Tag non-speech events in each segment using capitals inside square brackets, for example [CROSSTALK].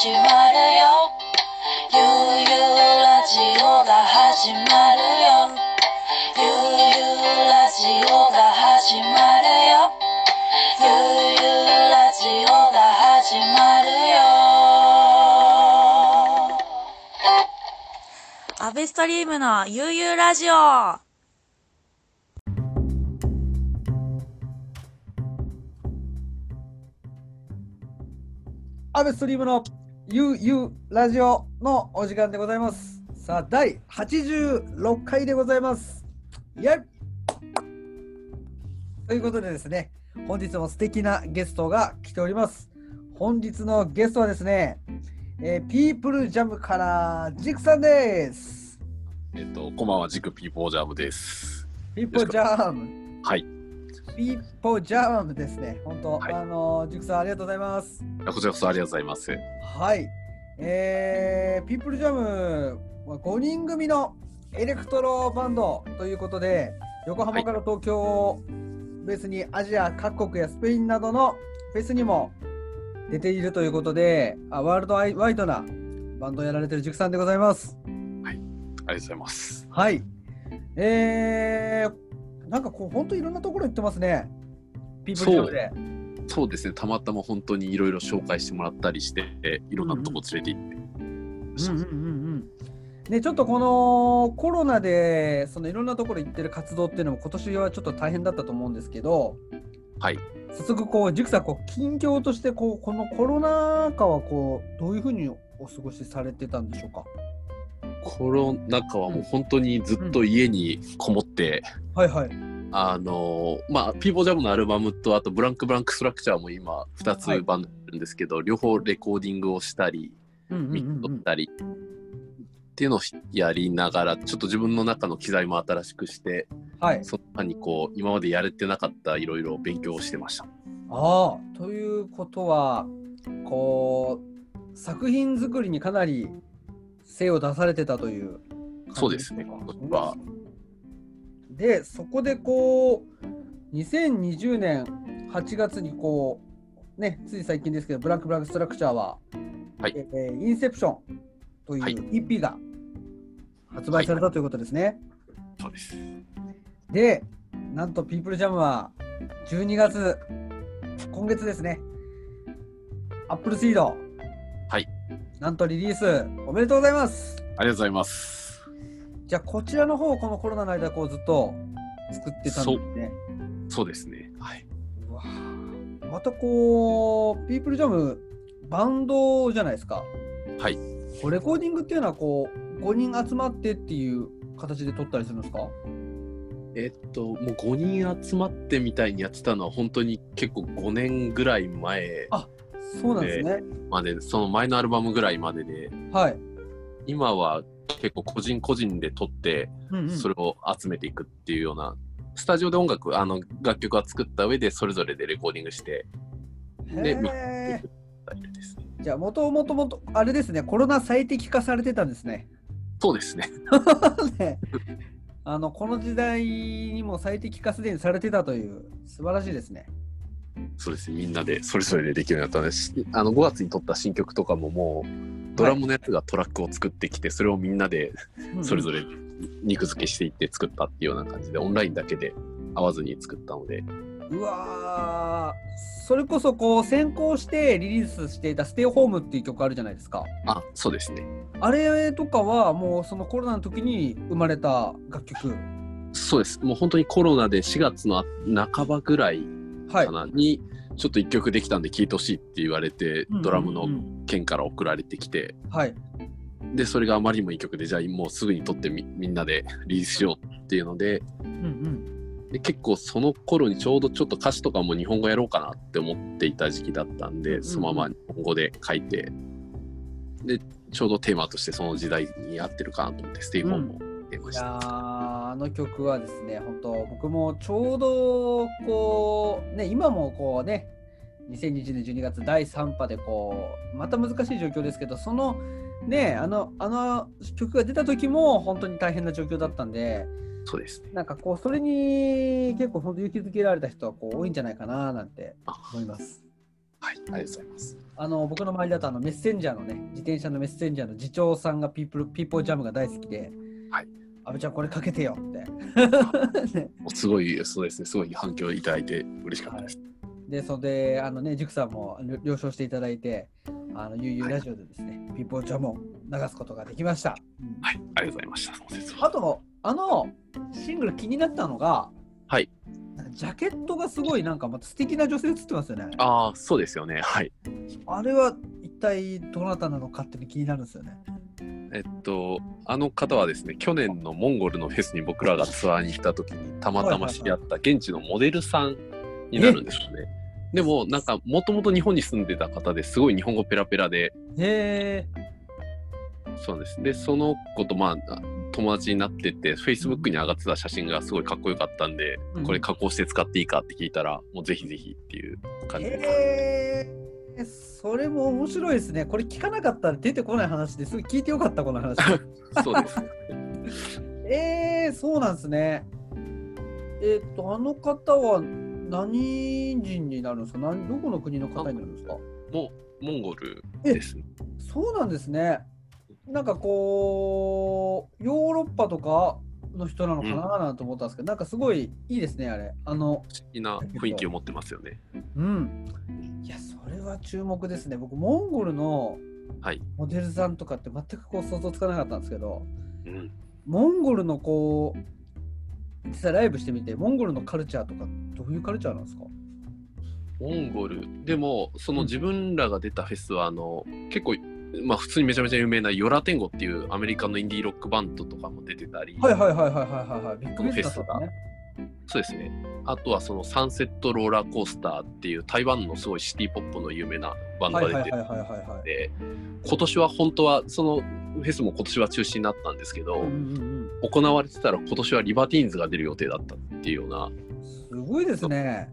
始まるよ。ゆうゆうラジオが始まるよ。ゆうゆうラジオが始まるよ。ゆうゆうラジオが始まるよ。アベストリームのゆうゆうラジオ。アベストリームのゆうゆうラジオのお時間でございます。さあ、第86回でございます。イェイということでですね、本日も素敵なゲストが来ております。本日のゲストはですね、えーピープルジャムからジクさんです。えっと、こんばんは、ジクピーポージャムです。ピーポージャム。はい。ピーポージャムですね。本当、はいあのジクさんありがとうございます。こちらこそありがとうございます。はい。えー、ピープルジャムは5人組のエレクトロバンドということで、横浜から東京をベースにアジア各国やスペインなどのフェスにも出ているということで、あワールドワイワイドなバンドをやられてる塾さんでございます。ありがとうございます。はい。えー、なんかこう、本当にいろんなところ行ってますね。ピープルジャムで。そうですね、たまたま本当にいろいろ紹介してもらったりして、いろんなとこ連れて行って。うんうんうんうんね、ちょっとこのコロナでそのいろんなところ行ってる活動っていうのも今年はちょっと大変だったと思うんですけど、はい。早速こう塾さんこう近況としてこうこのコロナ禍はこうどういうふうにお過ごしされてたんでしょうか？コロナ禍はもう本当にずっと家にこもって、はいはい。あのーまあ、ピーポージャムのアルバムと、あとブランクブランクストラクチャーも今、2つはいバンドあるんですけど、両方レコーディングをしたり、うんうんミッうんうんトしたり、っていうのをやりながら、ちょっと自分の中の機材も新しくして、はい。その間にこう今までやれてなかったいろいろ勉強をしてました。ああということはこう作品作りにかなり精を出されてたというそうですねか今年はでそこでこう2020年8月にこうねつい最近ですけどブラックブラックストラクチャーは、はいえーインセプションというはい EP が発売されたということですね。そうです。で、なんとピープルジャムは12月、今月ですね、アップルシード、はい。なんとリリースおめでとうございます。ありがとうございます。じゃあ、こちらの方、このコロナの間、こうずっと作ってたんですね。そうですね。はい。またこう、ピープルジャム、バンドじゃないですか。はい。レコーディングっていうのは、こう、5人集まってっていう形で撮ったりするんですか？えっともう5人集まってみたいにやってたのは本当に結構5年ぐらい前あそうなんですね。まで、その前のアルバムぐらいまでで、はい。今は結構個人個人で撮ってうんうんそれを集めていくっていうような。スタジオで音楽あの楽曲は作った上でそれぞれでレコーディングしてでミックスしていへくですじゃあ、もともともと、あれですね、コロナ最適化されてたんですね。そうですね。[LAUGHS] ねあのこの時代にも最適化すでにされてたという、素晴らしいですね。そうですね、みんなでそれぞれでできるようになったのでしあの5月に撮った新曲とかももうドラムのやつがトラックを作ってきて、それをみんなでそれぞれ。れ肉付けしていって作ったっていうような感じでオンラインだけで会わずに作ったのでうわーそれこそこう先行してリリースしていた「ステイホームっていう曲あるじゃないですか。あそうですねあれとかはもうそのコロナの時に生まれた楽曲。そうですもう本当にコロナで4月の半ばぐらいはいか。な、にちょっと1曲できたんで聴いてほしいって言われて、うんドラムのうんうん県から送られてきてはい。でそれがあまりにもいい曲でじゃあもうすぐに撮ってみみんなでリリースしようっていうのでうんうん。で結構その頃にちょうどちょっと歌詞とかも日本語やろうかなって思っていた時期だったんで、うんうんそのまま日本語で書いてでちょうどテーマとしてその時代に合ってるかなと思ってステイホームを出ました。ーあの曲はですね、本当僕もちょうどこうね今もこうね2020年12月第3波でこうまた難しい状況ですけどそのねあのあの曲が出た時も本当に大変な状況だったんでそうですね。なんかこうそれに結構本当勇気づけられた人はこう多いんじゃないかななんてあ思います。ははい、ありがとうございます。あの僕の周りだとあのメッセンジャーのね、自転車のメッセンジャーの次長さんがピープルピーポージャムが大好きで、はい。阿部ちゃんこれかけてよって。ね [LAUGHS] すごい、そうですね、すごい反響いただいて嬉しかったです。で、それで、あのね、塾さんも了了承していただいて、あの、ゆうゆうラジオでですね、ピーポージャムを流すことができました。うんはい、ありがとうございました。あと、あの、シングル気になったのが、はい。ジャケットがすごいなんかまた素敵な女性映ってますよね。ああ、そうですよね。はい。あれは一体どなたなのかっていうの気になるんですよね。えっと、あの方はですね、去年のモンゴルのフェスに僕らがツアーに行った時にたまたま知り合った現地のモデルさんになるんですよね。でも、なんか、もともと日本に住んでた方ですごい日本語ペラペラで、へえ。そうです。で、その子と、まあ、友達になってて、Facebook に上がってた写真がすごいかっこよかったんで、うんこれ加工して使っていいかって聞いたら、もうぜひぜひっていう感じです。それも面白いですね。これ聞かなかったら出てこない話ですぐ聞いてよかった、この話。[LAUGHS] そうです。[LAUGHS] えー、そうなんですね。えっと、あの方は何人になるんですか？何どこの国の方になるんですか？モンゴルですね。そうなんですね。なんかこう、ヨーロッパとかの人なのかななんて思ったんですけど、なんかすごいいいですね、あれ。あの、不思議な雰囲気を持ってますよね。うん。いや、それは注目ですね。僕、モンゴルのはい。モデルさんとかって全くこう想像つかなかったんですけど、うん。モンゴルのこう、実際ライブしてみて、モンゴルのカルチャーとか、どういうカルチャーなんですか？モンゴルでもその自分らが出たフェスはあの結構まあ普通にめちゃめちゃ有名なヨラテンゴっていうアメリカのインディーロックバンドとかも出てたり、はいはいはいはいはいはいはい。ビッグビジネスね。そうですねあとはそのサンセットローラーコースターっていう台湾のすごいシティポップの有名なバンドはいが出てはいはいはいはいはい。て今年は本当はそのフェスも今年は中止になったんですけど、行われてたら今年はリバティーンズが出る予定だったっていうようなすごいですね。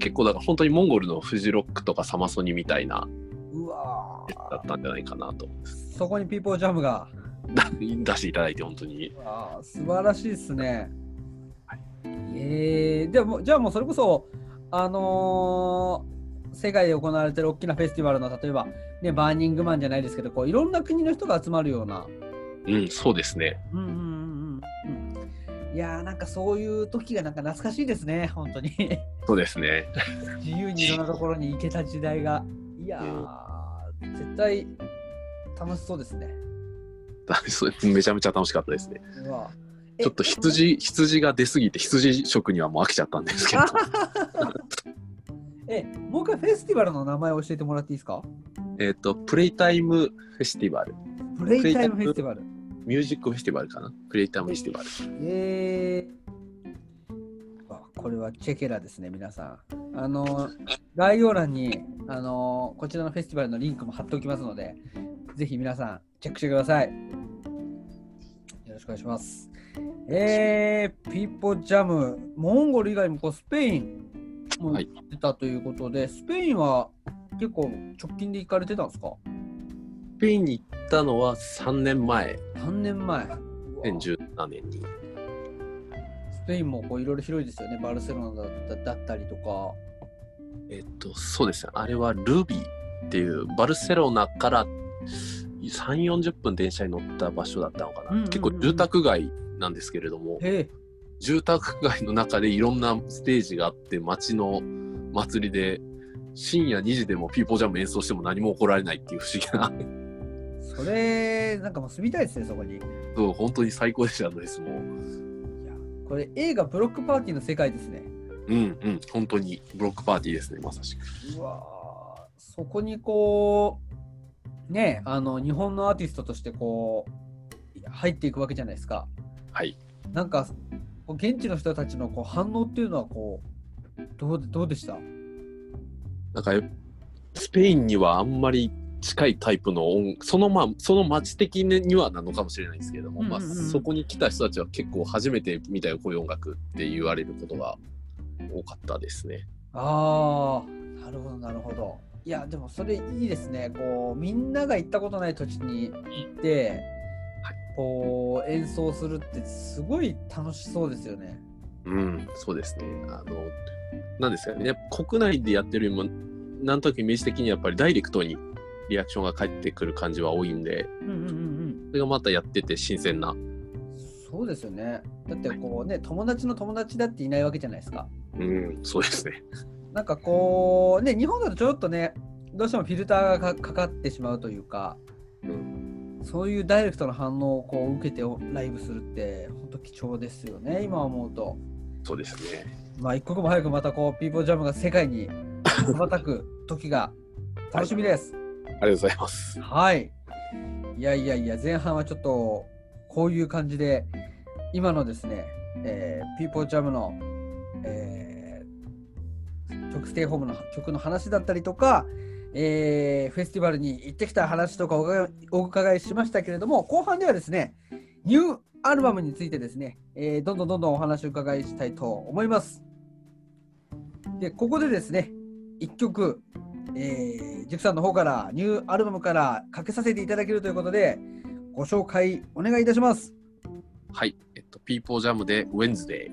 結構だから本当にモンゴルのフジロックとかサマソニみたいなだったんじゃないかなとーそこにピーポージャムが。[LAUGHS] 出していただいて本当にうわー素晴らしいですね。はいえー、でもじゃあもうそれこそ、あのー世界で行われてる大きなフェスティバルの例えば、ね、バーニングマンじゃないですけどこういろんな国の人が集まるような。うんそうですねうんうんうんうんうんいやーなんかそういう時がなんか懐かしいですね、本当に。そうですね。[LAUGHS] 自由にいろんなところに行けた時代が。いやー、絶対楽しそうですね。[LAUGHS] めちゃめちゃ楽しかったですね。ちょっと羊、羊が出すぎて、羊食にはもう飽きちゃったんですけど。[LAUGHS] え、もう一回フェスティバルの名前を教えてもらっていいですか？えっと、プレイタイムフェスティバル。プレイタイムフェスティバル。ミュージックフェスティバルかな？プレイタイムフェスティバル。えー、あこれはチェケラですね、皆さん。あの、概要欄に、あの、こちらのフェスティバルのリンクも貼っておきますので、ぜひ皆さん、チェックしてください。よろしくお願いします。えー、ピーポージャム、モンゴル以外もこうスペインもはい出たということで、スペインは結構直近で行かれてたんですか？スペインに行ったのは3年前、?3 年前。うわ2017年に。スペインもいろいろ広いですよね。バルセロナだったりとか。えっと、そうですね。あれはルビーっていう、バルセロナから3、40分電車に乗った場所だったのかな。うんうんうん結構住宅街なんですけれども。住宅街の中でいろんなステージがあって、街の祭りで、深夜2時でもピーポージャム演奏しても何も起こられないっていう不思議な、それ、なんかもう住みたいですね、そこに。いそう本当に最高でしたです、もう。や、これ映画ブロックパーティーの世界ですね。うんうん、本当にブロックパーティーですね、まさしく。うわーそこにこう、ね、あの、日本のアーティストとしてこう、入っていくわけじゃないですか。はい。なんか、現地の人たちのこう反応っていうのはこう、どうでどうでした？なんか、スペインにはあんまり近いタイプの音、そのまあ、その街的にはなのかもしれないんですけれども、うんうんうんまあ、そこに来た人たちは結構初めて見たよ、こういう音楽って言われることが多かったですね。ああ、なるほど、なるほど。いや、でもそれいいですね。こう、みんなが行ったことない土地に行って、こう、演奏するってすごい楽しそうですよね。うん、そうですね。あの、なんですかね、国内でやってるよりも、なんとなくイメージ的にやっぱりダイレクトにリアクションが返ってくる感じは多いんで、うんうんうんうん。それがまたやってて新鮮な。そうですよね。だってこうね、友達の友達だっていないわけじゃないですか。うん、そうですね。なんかこう、ね、日本だとちょっとね、どうしてもフィルターがかかかってしまうというか、うそういうダイレクトな反応をこう受けてライブするって、本当貴重ですよね、今思うと。そうですね。まあ、一刻も早くまたこう、ピーポージャムが世界に羽ばたく時が楽しみです。ありがとうございます。はい。いやいやいや、前半はちょっとこういう感じで、今のですね、えー、ピーポージャムの、えー曲ステイホームの曲の話だったりとか、えーフェスティバルに行ってきた話とかおお伺いしましたけれども、後半ではですね、ニューアルバムについてですね、えーどんどんどんどんお話を伺いしたいと思います。で、ここでですね、1曲、えー、ジュクさんの方からニューアルバムからかけさせていただけるということで、ご紹介お願いいたします。はい。えっと、ピーポージャムで Wednesday。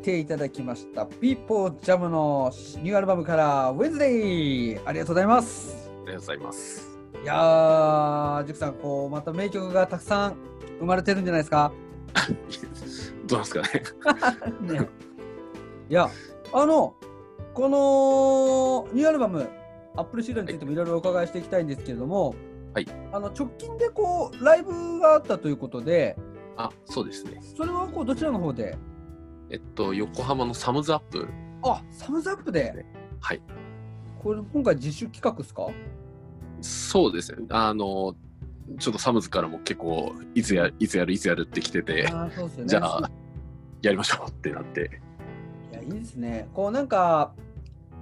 ていただきました。ピーポージャムのニューアルバムから、ウェンズデイありがとうございます。ありがとうございます。いやー、ジュクさん、こう、また名曲がたくさん生まれてるんじゃないですか？[LAUGHS] どうなんですかね。[LAUGHS] ね、いや、あの、このニューアルバム、アップルシードについてもいろいろお伺いしていきたいんですけれども、はいあの直近でこうライブがあったということで、あ、そうですね。それはこうどちらの方で、えっと、横浜のサムズアップ。あサムズアップで、はい。これ今回自主企画ですか？そうですね。あの、ちょっとサムズからも結構、いつやいつやる、いつやるって来てて、あーそうですよね。じゃあ、やりましょうってなって。いや、いいですね。こうなんか、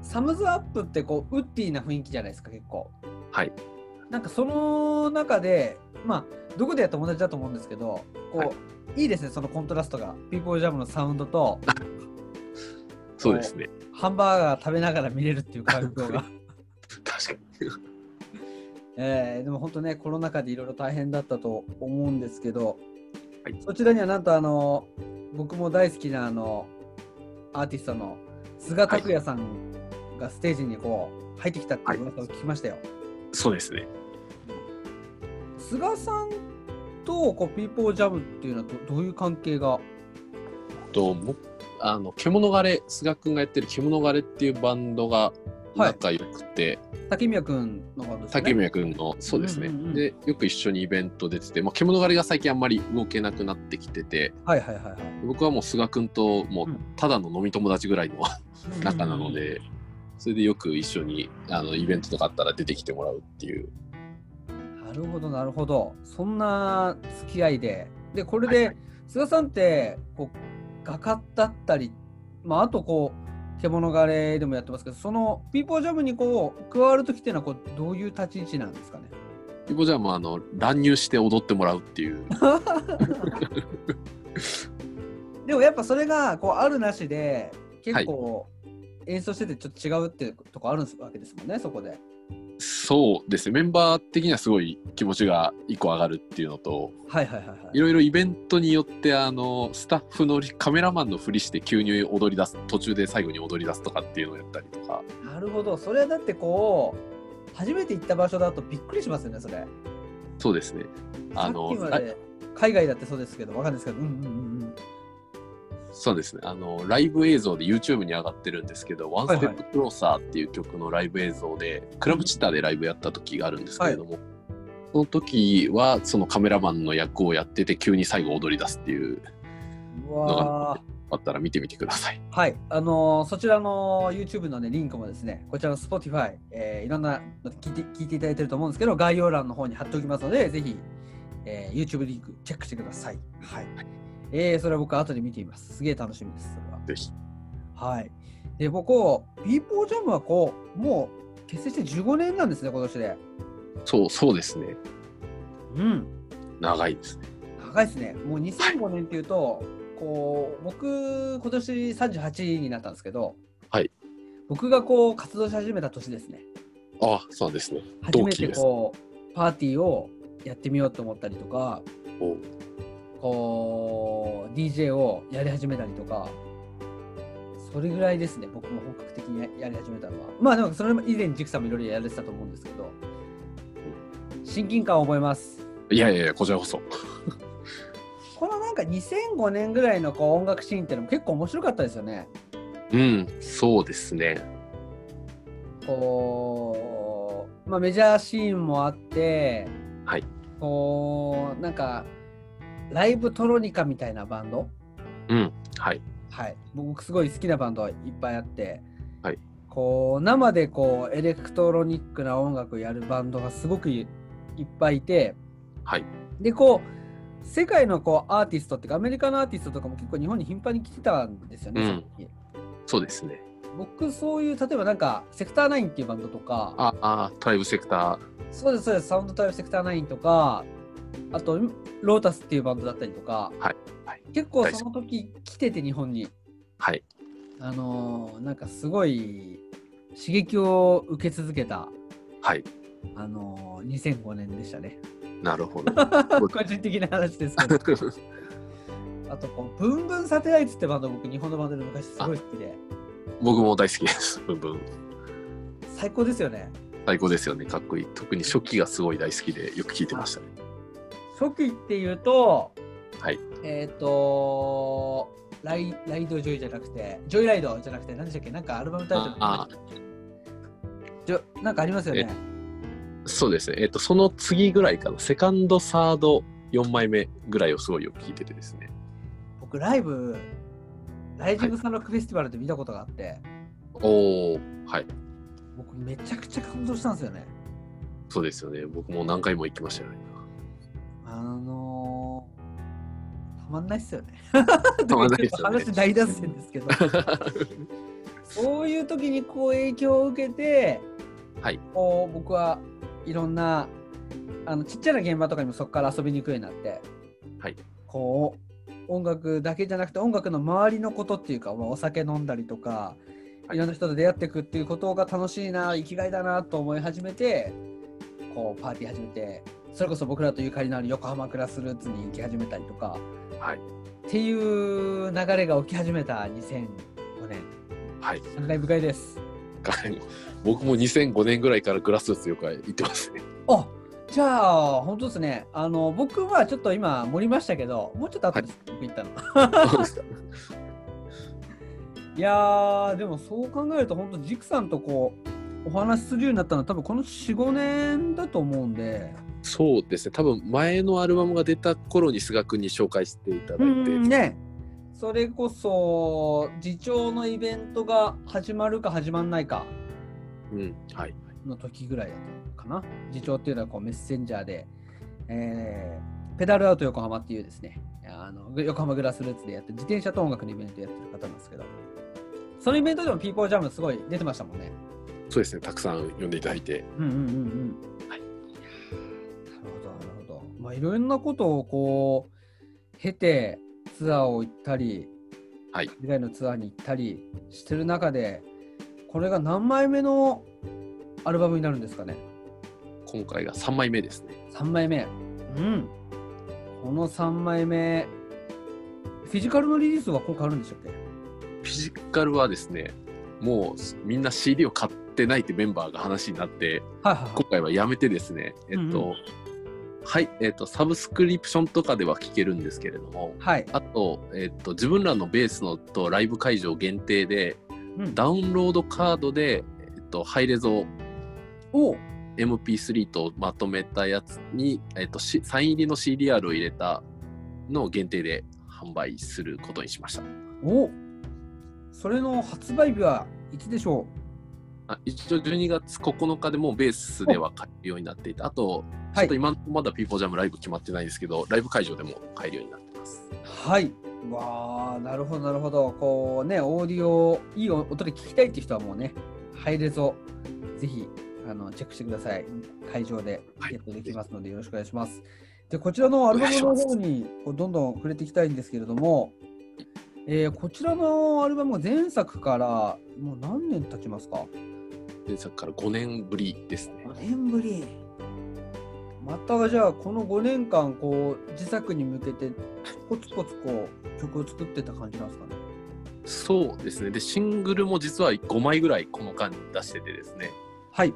サムズアップってこうウッディな雰囲気じゃないですか、結構。はい。なんかその中で、まあ、どこでやったら同じだと思うんですけど、こう、はいい、いですね、そのコントラストが。ピーポージャムのサウンドと、[LAUGHS] そうですね。ハンバーガー食べながら見れるっていう環境が。[LAUGHS] 確かに。[LAUGHS] えーでも本当ね、コロナ禍でいろいろ大変だったと思うんですけど、はいそちらにはなんとあの、僕も大好きなあの、アーティストの菅拓也さんがステージにこう入ってきたっていう噂を聞きましたよ。そうですね。菅さんとこうピーポージャムっていうのはどどういう関係が？ともあの獣狩れ菅君がやってる獣狩れっていうバンドがはい仲良くて、竹宮君のバンドですね。竹宮君のそうですね、うんうんうんでよく一緒にイベント出てて、まあ、獣狩りが最近あんまり動けなくなってきてて。はいはいはいはい。僕はもう菅君ともううん。ただの飲み友達ぐらいの [LAUGHS] 仲なので、それでよく一緒にあのイベントとかあったら出てきてもらうっていうなるほどなるほど。そんな付き合いで。で、これで、はい菅さんってこう画家だったり、まあ、あとこう、獣狩れでもやってますけど、そのピーポージャムにこう加わるときっていうのはこうどういう立ち位置なんですかね？ピコじゃあもうあの乱入して踊ってもらうっていう [LAUGHS] [LAUGHS] でもやっぱそれがこうあるなしで結構演奏しててちょっと違うっていうとこあるわけですもんね、そこで。そうですねメンバー的にはすごい気持ちが一個上がるっていうのとはいはいはいはいい。ろいろイベントによってあのスタッフのカメラマンのふりして急に踊り出す途中で最後に踊り出すとかっていうのをやったりとかなるほど。それはだってこう、初めて行った場所だとびっくりしますよね、それ。そうですねあのラさっきまで海外だってそうですけど、わかんないですけど、うんうんうんうん。そうですねあのライブ映像で YouTube に上がってるんですけど「ワンはいはいステップクローサーっていう曲のライブ映像で、クラブチッターでライブやった時があるんですけれども、その時はそのカメラマンの役をやってて急に最後踊り出すっていううわーあったら見てみてください。はい、あのーそちらの YouTube の、ね、リンクもですね、こちらの Spotify、えーいろんなの聞いて聞いていただいてると思うんですけど、概要欄の方に貼っておきますので、ぜひ、えー YouTube リンクチェックしてください。はい。えーそれは僕、後で見てみます。すげえ楽しみです、それは。ぜひはい。で、僕、ピーポージャムはこう、もう結成して15年なんですね、今年で。そうそうですねうん。長いですね。長いですね。もう2005年っていうと、こう僕今年38になったんですけど、はい、僕がこう活動し始めた年ですね。あそうですね。初めて。こうパーティーをやってみようと思ったりとか、おこう DJ をやり始めたりとか、それぐらいですね。僕も本格的にややり始めたのは。まあでもそれも以前にジクさんもいろいろやられてたと思うんですけど、親近感を覚えます。いやいやいやこちらこそ。[LAUGHS] このなんか2005年ぐらいのこう音楽シーンっていうのも結構面白かったですよね。うんそうですね。こう、まあ、メジャーシーンもあって、はいこうなんかライブトロニカみたいなバンド、うん。はい。はい、僕すごい好きなバンドいっぱいあって、はい。こう生でこうエレクトロニックな音楽をやるバンドがすごくいいっぱいいてはい。でこう世界のこうアーティストっていうかアメリカのアーティストとかも結構日本に頻繁に来てたんですよね、うん。さっき。そうですね。僕そういう例えばなんかセクターナインっていうバンドとかああトライブセクタそうですそうです。サウンドタイプセクターナインとかあとロータスっていうバンドだったりとか、はいはい結構その時来てて日本にーはいあのーなんかすごい刺激を受け続けたはいあのー2005年でしたねなるほど。[LAUGHS] 個人的な話ですけど [LAUGHS] あとこう、ブンブンサテライツってバンド、僕、日本のバンドで昔すごい好きで、僕も大好きです。[LAUGHS] ブンブン。最高ですよね。最高ですよね。かっこいい。特に初期がすごい大好きでよく聞いてましたね。初期っていうと、はい。えっ、とライ、ライドジョイじゃなくて、ジョイライドじゃなくて、何でしたっけ？なんかアルバムタイトルあじょなんかありますよね。そうですね。えっ、と、その次ぐらいかな。セカンド、サード、4枚目ぐらいをすごいよく聞いててですね。僕、ライブ、ライジングサンロックフェスティバルで見たことがあって、おー、はい。僕、めちゃくちゃ感動したんですよね。そうですよね。僕も何回も行きましたよね。あのー、たまんないっすよね。[LAUGHS] たまんないですよね話大脱線ですけど。そういう時にこう影響を受けて、はい。こう僕はいろんなあのちっちゃな現場とかにもそこから遊びに行くようになって、はい。こう音楽だけじゃなくて音楽の周りのことっていうか、まあ、お酒飲んだりとか、はいい、ろんな人と出会っていくっていうことが楽しいな生きがいだなと思い始めてこうパーティー始めてそれこそ僕らとゆかりのある横浜クラスルーツに行き始めたりとかはい。っていう流れが起き始めた2005年はい。感慨深いです。僕も2005年ぐらいからグラスルーツよく行ってますね。あじゃあ本当ですねあの僕はちょっと今盛りましたけどもうちょっと後です、僕行ったの。[LAUGHS] いやーでもそう考えると本当ジクさんとこうお話しするようになったのは多分この45年だと思うんで、そうですね。多分前のアルバムが出た頃に菅君に紹介していただいて、ね。それこそ次長のイベントが始まるか始まんないか。うん。はい。の時ぐらいだったのかな。次長っていうのはこうメッセンジャーで、えーペダルアウト横浜っていうですね。あの横浜グラスルーツでやって自転車と音楽のイベントやってる方なんですけど。そのイベントでもピーポージャムすごい出てましたもんねそうですね。たくさん呼んでいただいて。うんうんうんうん。はいなるほど、なるほど。まあ、いろんなことをこう、経て、ツアーを行ったり、はい。以外のツアーに行ったりしてる中で、これが何枚目のアルバムになるんですかね？今回が3枚目ですね。?3 枚目。うん。この3枚目、フィジカルのリリースは今回あるんでしたっけ？フィジカルはですね、もうみんな CD を買ってないってメンバーが話になって、はいはいはい。今回はやめてですね、えっと、うんうん。はい、えっと、サブスクリプションとかでは聴けるんですけれども、はい。あと、えっと、自分らのベースのとライブ会場限定で、うん。ダウンロードカードで、えっと、ハイレゾお。MP3 とまとめたやつに、えっと、しサイン入りの CDR を入れたのを限定で販売することにしました。お。それの発売日はいつでしょあ一応12月9日でもうベースでは買えるようになっていて、あと、ちょっと。今まだピーポージャムライブ決まってないですけど、ライブ会場でも買えるようになってます。はい。わあ、なるほど、なるほど。こうね、オーディオ、いい音で聞きたいっていう人はもうね、ハイレゾ、ぜひ、あの、チェックしてください。会場ではいゲットできますので、よろしくお願いします。で、こちらのアルバムの方に、こうどんどん触れていきたいんですけれども、えーこちらのアルバムが前作から、もう何年経ちますかで、さっきから5年ぶりですね。5年ぶり。またじゃあこの5年間こう自作に向けてコツコツこう曲を作ってた感じなんですかね？そうですね。で、シングルも実は5枚ぐらいこの間に出しててですね、はい。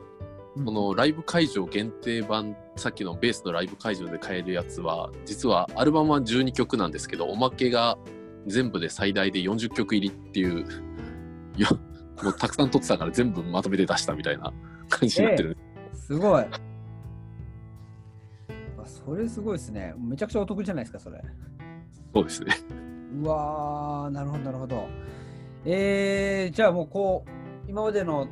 このライブ会場限定版、さっきのベースのライブ会場で買えるやつは、実はアルバムは12曲なんですけど、おまけが全部で最大で40曲入りっていう、もうたくさん撮ってたから全部まとめて出したみたいな感じになってる。すごい。あそれすごいですね。めちゃくちゃお得じゃないですか、それ。そうですね。うわー、なるほど、なるほど。えー、じゃあもうこう、今までの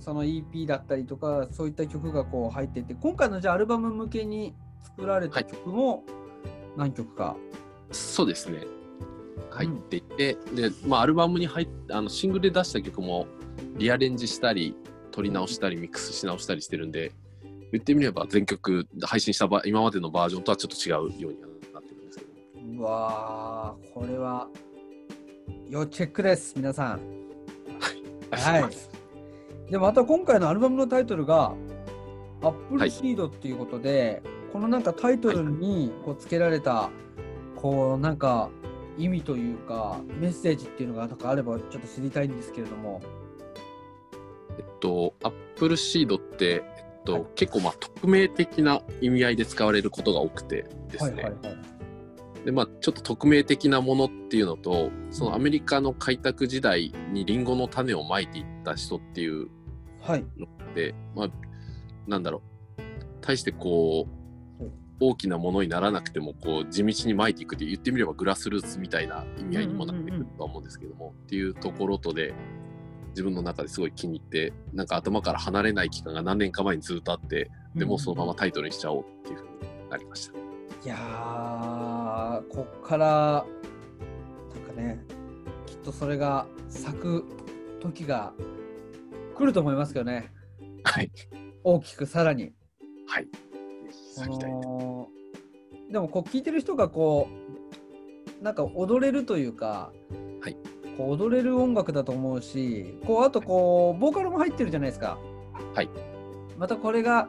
その EP だったりとか、そういった曲がこう入ってて、今回のじゃあアルバム向けに作られた曲も何曲か？そうですね。入っていて、で、まあ、アルバムに入っあのシングルで出した曲もリアレンジしたり、撮り直したり、ミックスし直したりしてるんで、言ってみれば全曲配信したば今までのバージョンとはちょっと違うようにはなってるんですけど。うわー、これは要チェックです、皆さん。はい。で、また今回のアルバムのタイトルが、アップルシードっていうことで、このなんかタイトルにこう付けられた、こうなんか意味というか、メッセージっていうのがなんかあればちょっと知りたいんですけれども。えっと、アップルシードって、えっとはい結構まあ匿名的な意味合いで使われることが多くてですね、はいはいはい。でまあ、ちょっと匿名的なものっていうのとそのアメリカの開拓時代にリンゴの種をまいていった人っていうはい。ので、まあ、なんだろう大してこう大きなものにならなくてもこう地道にまいていくって言ってみればグラスルーツみたいな意味合いにもなってくるとは思うんですけども、っていうところとで自分の中ですごい気に入ってなんか頭から離れない期間が何年か前にずっとあってでもうそのままタイトルにしちゃおうっていうふうになりました。いやー、こっから、なんかね、きっとそれが咲く時が来ると思いますけどね。はい、大きくさらに。はい、咲きたいあのーでもこう聞いてる人がこうなんか踊れるというか、はいこう踊れる音楽だと思うしこうあとこうボーカルも入ってるじゃないですか。はいまたこれが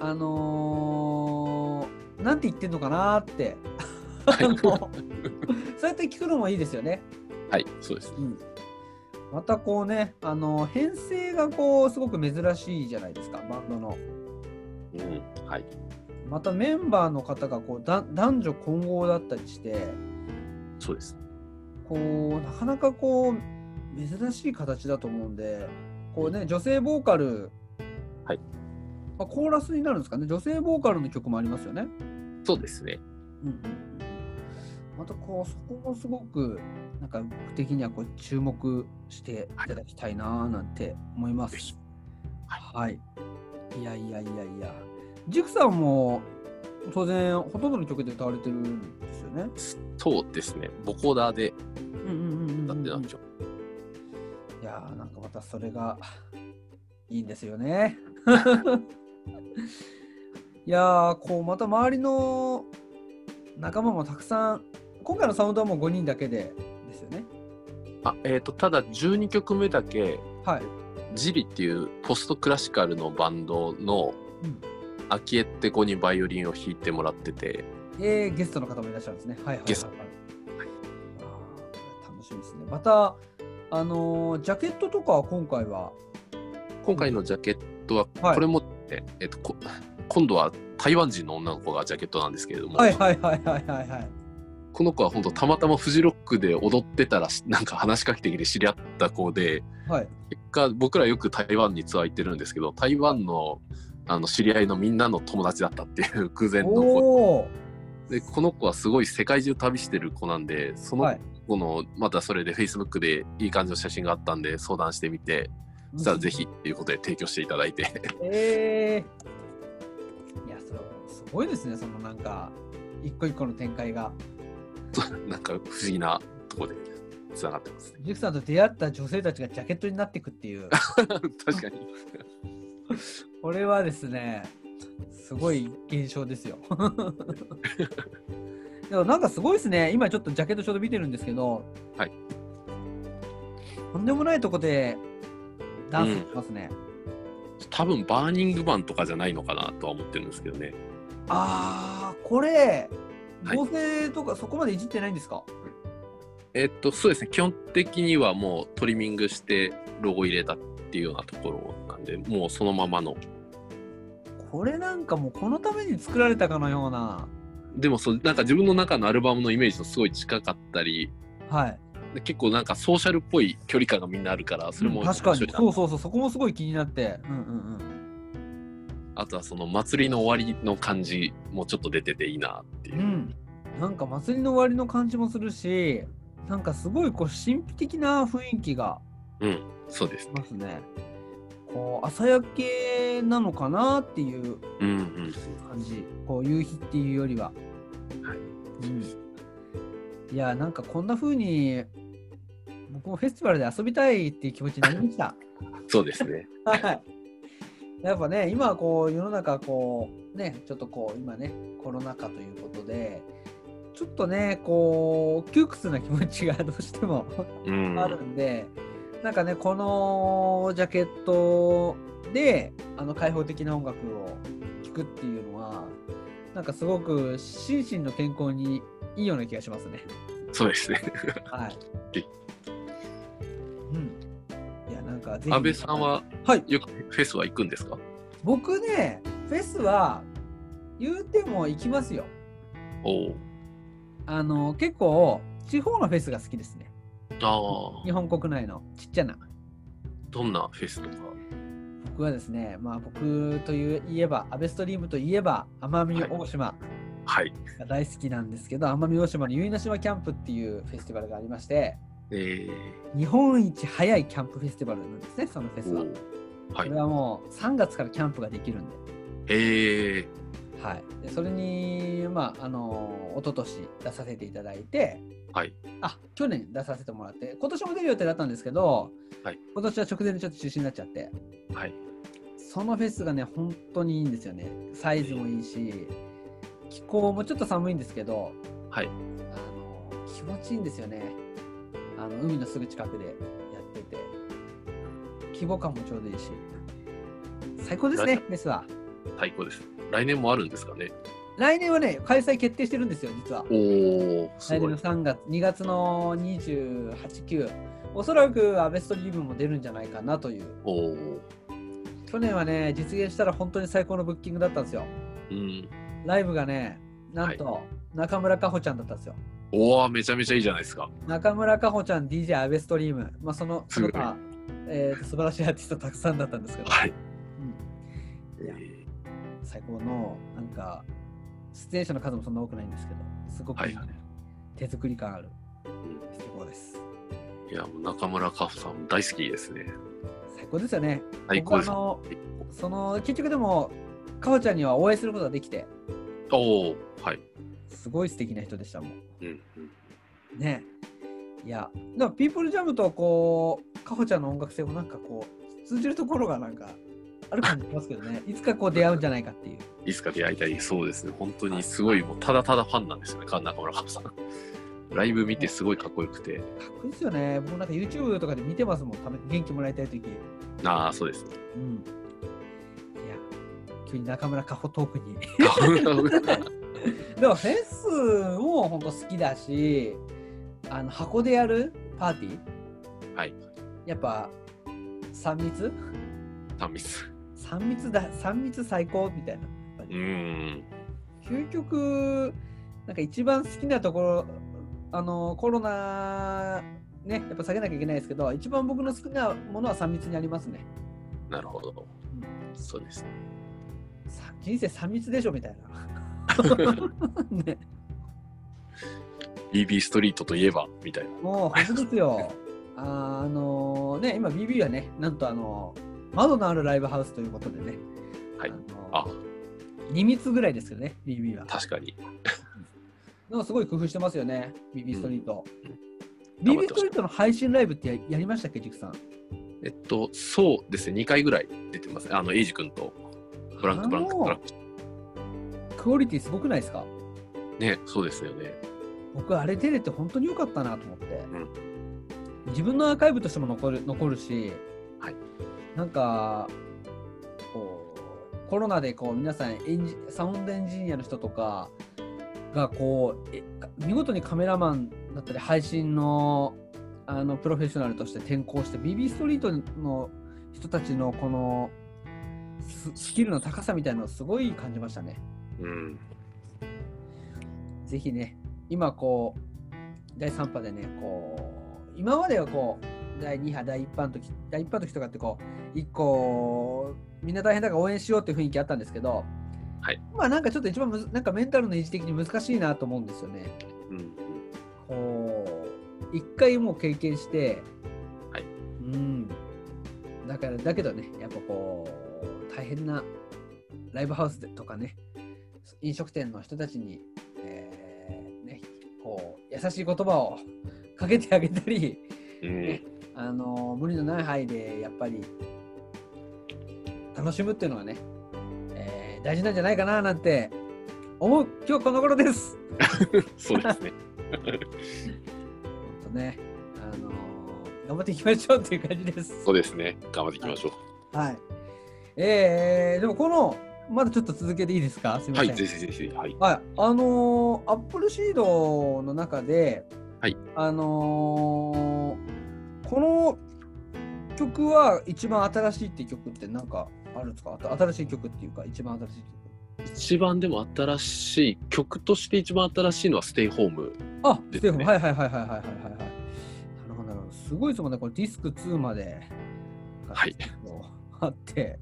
あのーなんて言ってんのかなってあのそうやって聞くのもいいですよね。はい、そうですね。うんまたこうね、あの編成がこうすごく珍しいじゃないですか、バンドの。うん、はい、またメンバーの方がこうだ男女混合だったりしてそうです。こうなかなかこう珍しい形だと思うんでこうね女性ボーカル、はいまあ、コーラスになるんですかね女性ボーカルの曲もありますよね。そうですね。うんまたこうそこもすごくなんか僕的にはこう注目していただきたいなーなんて思います。ぜひはい。いやいやいやいや。ジクさんも当然ほとんどの曲で歌われてるんですよね？そうですね。ボコーダーでうんうんうんうん歌ってたんでしょ。やーなんかまたそれがいいんですよね。[LAUGHS] いやーこうまた周りの仲間もたくさん今回のサウンドはもう5人だけでですよね？あ、えっ、と、ただ12曲目だけ、はい。ジリっていうポストクラシカルのバンドのうんアキエッテ子にバイオリンを弾いてもらってて、えー、ゲストの方もいらっしゃるんですね。はいはいはい、はい。ゲストあー楽しみですね。また、あのージャケットとかは今回は、今回のジャケットは、はいこれも、ねえっとこ今度は台湾人の女の子がジャケットなんですけれども、はいはいはいはいはいはい。この子は本当たまたまフジロックで踊ってたらしなんか話しかけてきて知り合った子ではい。結果僕らよく台湾にツアー行ってるんですけど台湾のあの知り合いのみんなの友達だったっていう偶然の子。でこの子はすごい世界中旅してる子なんでそのはい。子のまたそれで Facebook でいい感じの写真があったんで相談してみてそしたらぜひっていうことで提供していただいて。えー、いや、それすごいですね、そのなんか、一個一個の展開が。なんか不思議なところでつながってますねジュクさんと出会った女性たちがジャケットになっていくっていう、[LAUGHS] 確かにこれはですね、すごい現象ですよ。[LAUGHS] でもなんかすごいですね、今ちょっとジャケットちょうど見てるんですけど、はい。とんでもないとこでダンスしてますね。多分バーニングマンとかじゃないのかなとは思ってるんですけどねあー、これ、はい合成とかそこまでいじってないんですか、えっとそうですね。基本的にはもうトリミングしてロゴ入れたっていうようなところなんでもうそのままの。これなんかもうこのために作られたかのような。でもそうなんか自分の中のアルバムのイメージとすごい近かったり。はい。で結構なんかソーシャルっぽい距離感がみんなあるからそれもうん確かに。そうそうそうそこもすごい気になって。うんうんあとはその祭りの終わりの感じもちょっと出てていいなっていう。う、ん。うんなんか祭りの終わりの感じもするしなんかすごいこう神秘的な雰囲気がうん、そうですしますね。こう朝焼けなのかなっていううんうん。感じ。こう夕日っていうよりは。はい。うん、いやなんかこんな風に僕もフェスティバルで遊びたいっていう気持ちになりました。[LAUGHS] そうですね。はい。やっぱね、今はこう世の中こうね、ちょっとこう今ね、コロナ禍ということで、ちょっとね、こう窮屈な気持ちがどうしてもうんあるんで、なんかね、このジャケットであの開放的な音楽を聴くっていうのは、なんかすごく心身の健康にいいような気がしますね。そうですね。はい [LAUGHS] かぜひ。安倍さんははい。よくフェスは行くんですか？僕ね、フェスは言うても行きますよ。おお。あの、結構、地方のフェスが好きですね。ああ日。本国内のちっちゃな。どんなフェスとか？僕はですね、まあ僕という言えば、アベストリームといえば、奄美大島はい。が大好きなんですけど、奄美大島の結納島キャンプっていうフェスティバルがありまして、え日本一早いキャンプフェスティバルなんですね、そのフェー、スは。おーはいこれ。はもう3月からキャンプができるんで。えー、はい、でそれに、まあ、あの一昨年出させていただいて、はい。あ去年出させてもらって、今年も出る予定だったんですけど、はい今年は直前でちょっと中止になっちゃって、はい。そのフェスがね、本当にいいんですよね。サイズもいいし、気候もちょっと寒いんですけど、はい。あの気持ちいいんですよね。あの海のすぐ近くでやってて、規模感もちょうどいいし、最高ですね、フェスは。最高です。来年もあるんですかね？来年はね、開催決定してるんですよ、実は。お来年のごい。3月、2月の28、9。おそらくアベストリームも出るんじゃないかなという。去年はね、実現したら本当に最高のブッキングだったんですよ。うん。ライブがね、なんと中村佳穂ちゃんだったんですよ。おお、めちゃめちゃいいじゃないですか。中村佳穂ちゃん、DJ アベストリーム。まあ、その、そのすごい他、えーと素晴らしいアーティストたくさんだったんですけど、はい。うんいやえ最高の、なんか、出演者の数もそんな多くないんですけど、すごくいいはいはい手作り感あるーうんフェスティバルです。いや、もう中村佳穂さん大好きですね。最高ですよね。最高です。その結局でも、かほちゃんにはお会いすることができて、おお、はい。すごい素敵な人でしたもん。うんうん。ね。いや、でもピープルジャムとこう、かほちゃんの音楽性もなんかこう、通じるところがなんかある感じしますけどね。[LAUGHS] いつかこう出会うんじゃないかっていう。いつか出会いたい。そうですね。本当にすごい、もうただただファンなんですよね、中村佳穂さん。[LAUGHS] ライブ見てすごいかっこよくて。かっこいいですよね。僕なんか YouTube とかで見てますもん。ため元気もらいたいとき。ああ、そうですね。うん。いや、急に中村かほトークに。[LAUGHS] [LAUGHS] でもフェスも本当好きだし、あの箱でやるパーティー？はい。やっぱ3密？タミス。3密だ、3密最高みたいな。うん。究極、なんか一番好きなところ、あの、コロナ、ね、やっぱ下げなきゃいけないですけど、一番僕の好きなものは3密にありますね。なるほど。うんそうですね。さ人生3密でしょみたいな。[LAUGHS] ね、BB ストリートといえば、みたいな。もう本当ですよ。ああのね、今 BB はね、なんとあの、窓のあるライブハウスということでね、はいあのあ、2密ぐらいですけどね、BB は。確かに。[LAUGHS] なんかすごい工夫してますよね、BB ストリート。うん BB ストリートの配信ライブってややりましたっけ、ジクさん？えっと、そうですね。2回ぐらい出てます。あの、エイジ君と、ブランク、ブランク、あのブランクオリティすごくないですか？ク。ね、そうですよね。僕、あれ出れて本当に良かったなと思って。ん自分のアーカイブとしても残る残るし、はいなんか、こう、コロナでこう皆さんエンジ、サウンドエンジニアの人とかがこう、え見事にカメラマンだったり、配信のあのプロフェッショナルとして転向して、BB ストリートの人たちのこのススキルの高さみたいなのをすごい感じましたね。うん。ぜひね、今こう、第3波でね、こう、今まではこう、第2波、第1波の時、第1波の時とかってこう、1個、みんな大変だから応援しようっていう雰囲気あったんですけど、はい。まあなんかちょっと一番むず、なんかメンタルの維持的に難しいなと思うんですよね。うん。こう、一回もう経験して、はい。うん。だから、だけどね、やっぱこう、大変なライブハウスでとかね、飲食店の人たちに、えーね、こう、優しい言葉をかけてあげたり、うん。あの無理のない範囲でやっぱり楽しむっていうのはね、えー大事なんじゃないかななんて思う今日この頃です。[LAUGHS] そうですね。[LAUGHS] 本当ね、あの頑張っていきましょうっていう感じです。そうですね。頑張っていきましょはい。えー、でもこのまだちょっと続けていいですか？すみません。はい、ぜひぜひ。はい。はい、あのー、アップルシードの中で、はい。あのー、この曲は一番新しいっていう曲って何かあるんですか？新しい曲っていうか、一番新しい曲。一番でも新しい曲として一番新しいのはステイホーム、ね、あ、ステイホーム。はいはいはいはいはいはいはい。なるほどなるほど。すごいですもんね、これディスク2まで。はい。あって。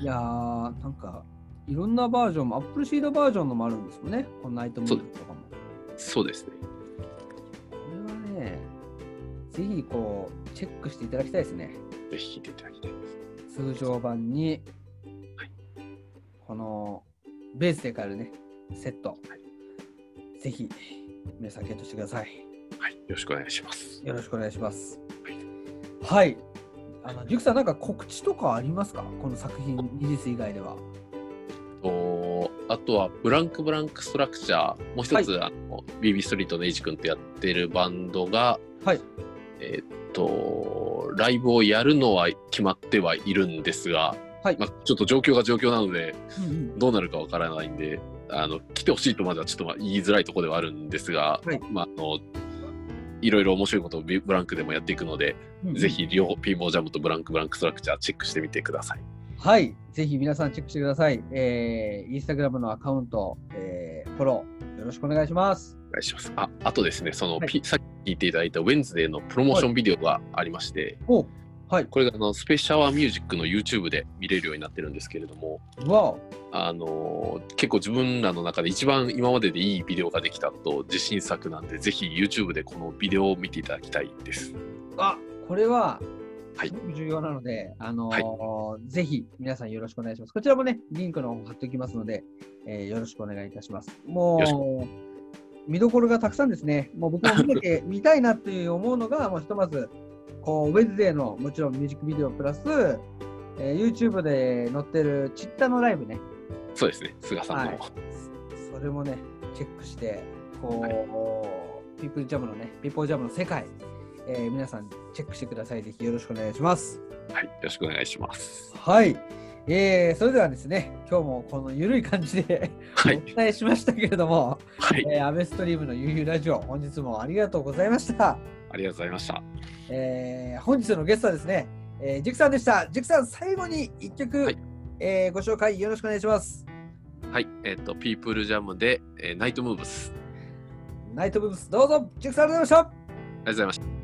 いやー、なんか、いろんなバージョンも、アップルシードバージョンのもあるんですよね。このナイトムーブとかも。そうですね。これはね、ぜひこう、チェックしていただきたいですね。ぜひ聴いていただきたいです。通常版に、はいこのベースで買えるね、セット、ぜひ皆さんゲットしてください。はい。よろしくお願いします。よろしくお願いします。はいはい。あの、ジュクさん、なんか。告知とかありますか？この作品、イギリス以外では。とあとはブランクブランクストラクチャー。もう一つ、あの BB ストリートのエイジ君とやってるバンドがはい。えーっとライブをやるのは決まってはいるんですが、はい。まあ、ちょっと状況が状況なのでうんうん。どうなるかわからないんであの来てほしいとまではちょっとまあ言いづらいところではあるんですが、はい。まあ、あのいろいろ面白いことをビブランクでもやっていくので、うんぜひ両方ピーボージャムとブランクブランクストラクチャーチェックしてみてください。はい。ぜひ皆さんチェックしてください。えー、インスタグラムのアカウント、えー、フォローよろしくお願いします。お願いします。ああとですね、その、はいピさっき聞いていただいたウェンズデーのプロモーションビデオがありまして、おはい。これがあのスペシャワーミュージックの YouTube で見れるようになってるんですけれども。あのー結構自分らの中で一番今まででいいビデオができたと自信作なんで、ぜひ YouTube でこのビデオを見ていただきたいです。あ、これは、はいすごく重要なので、あのーぜひ皆さんよろしくお願いします。こちらもね、リンクの方貼っておきますので、えーよろしくお願いいたします。もう、見どころがたくさんですね。もう僕も見て見たいなっていう思うのが、もうひとまず、こう、ウェズデーのもちろんミュージックビデオプラス、えー YouTube で載ってるチッタのライブね、そうですね、菅さんの。はいそれもね、チェックして、こう、ピープルジャムのね、ピーポージャムの世界、えー皆さんチェックしてください。ぜひよろしくお願いします。はい、よろしくお願いします。はい。えー、それではですね、今日もこのゆるい感じで [LAUGHS] はい、お伝えしましたけれども、はい、えー、アベストリームのゆうゆうラジオ、本日もありがとうございました。ありがとうございました。えー、本日のゲストはですね、えー、ジクさんでした。ジクさん、最後に一曲、はいえーご紹介よろしくお願いします。はい、えっ、と、ピープルジャムで、えーナイトムーブス。ナイトブーブス、どうぞ、ジクさんありがとうございました。ありがとうございました。